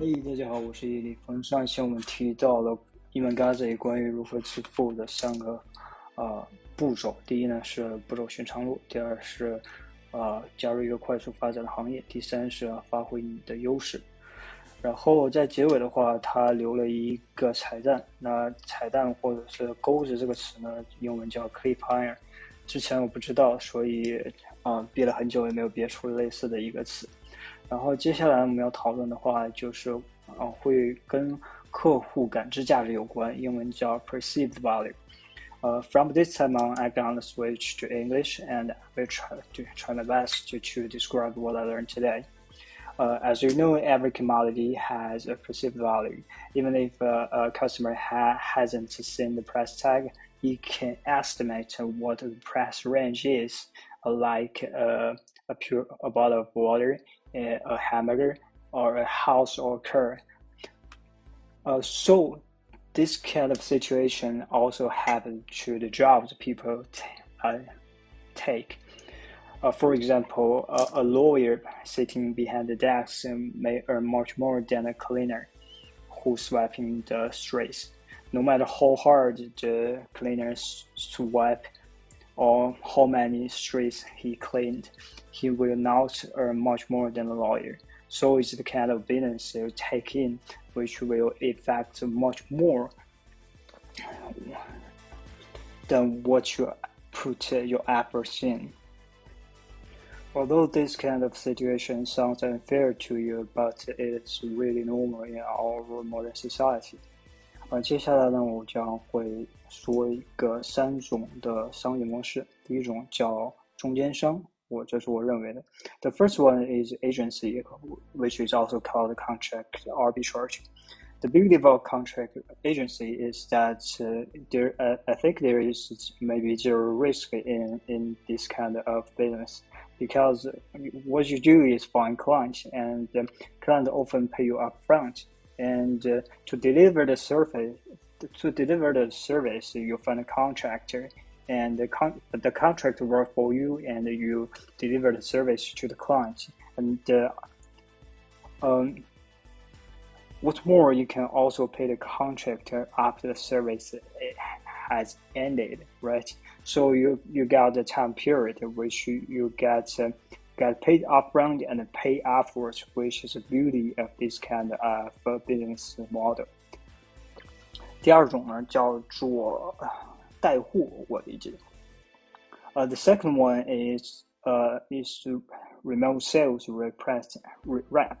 嘿，大家好，我是叶立峰。上一期我们提到了 Email Gazi 关于如何致富的三个呃步骤。第一呢是不走寻常路，第二是呃加入一个快速发展的行业，第三是发挥你的优势。然后在结尾的话，他留了一个彩蛋。那彩蛋或者是钩子这个词呢，英文叫 cliffhanger。之前我不知道，所以啊憋了很久也没有憋出类似的一个词。然后接下来我们要讨论的话，就是啊，会跟客户感知价值有关，英文叫 perceived value。呃，from this time on, I'm gonna switch to English, and will try to try my best to to describe what I learned today. Uh, as you know, every commodity has a perceived value. Even if uh, a customer ha hasn't seen the price tag, you can estimate what the price range is, uh, like uh, a pure a bottle of water a hamburger or a house or car. Uh, so this kind of situation also happens to the jobs people uh, take. Uh, for example, a, a, lawyer sitting behind the desk may earn much more than a cleaner who's sweeping the streets. No matter how hard the cleaner sweep or how many streets he cleaned, he will not earn much more than a lawyer. So it's the kind of business you take in which will affect much more than what you put your efforts in. Although this kind of situation sounds unfair to you, but it's really normal in our modern society. 呃，接下来呢，我将会说一个三种的商业模式。第一种叫中间商，我这是我认为的。The first one is agency, which is also called contract arbitrage. The beauty of a contract agency is that uh, there, uh, I think there is maybe zero risk in in this kind of business because what you do is find clients, and uh, clients often pay you upfront and uh, to deliver the service to deliver the service you find a contractor and the, con- the contract work for you and you deliver the service to the client. And uh, um, what's more you can also pay the contractor after the service has ended right? So you you got the time period which you, you get uh, get paid upfront and pay afterwards, which is the beauty of this kind of business model. 第二种呢叫做带货，我理解。Uh, the second one is uh, is remote sales rep.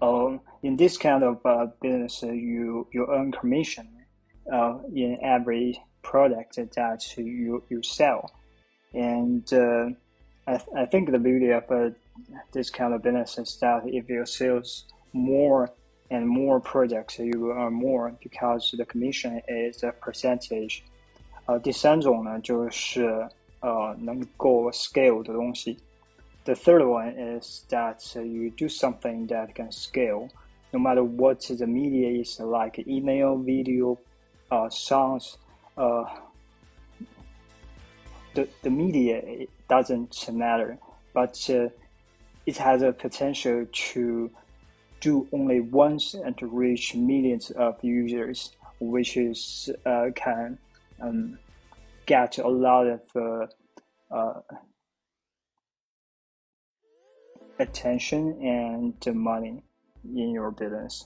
Um, in this kind of uh, business, you you earn commission uh, in every product that you you sell, and uh, I, th- I think the beauty of uh, this kind of business is that if you sales more and more products, you will earn more because the commission is a percentage. 呃，第三种呢，就是呃能够 scale 的东西。The third one is that you do something that can scale, no matter what the media is like email, video, uh, songs, uh, the, the media doesn't matter, but uh, it has a potential to do only once and to reach millions of users, which is uh, can um, get a lot of uh, uh attention and money in your business.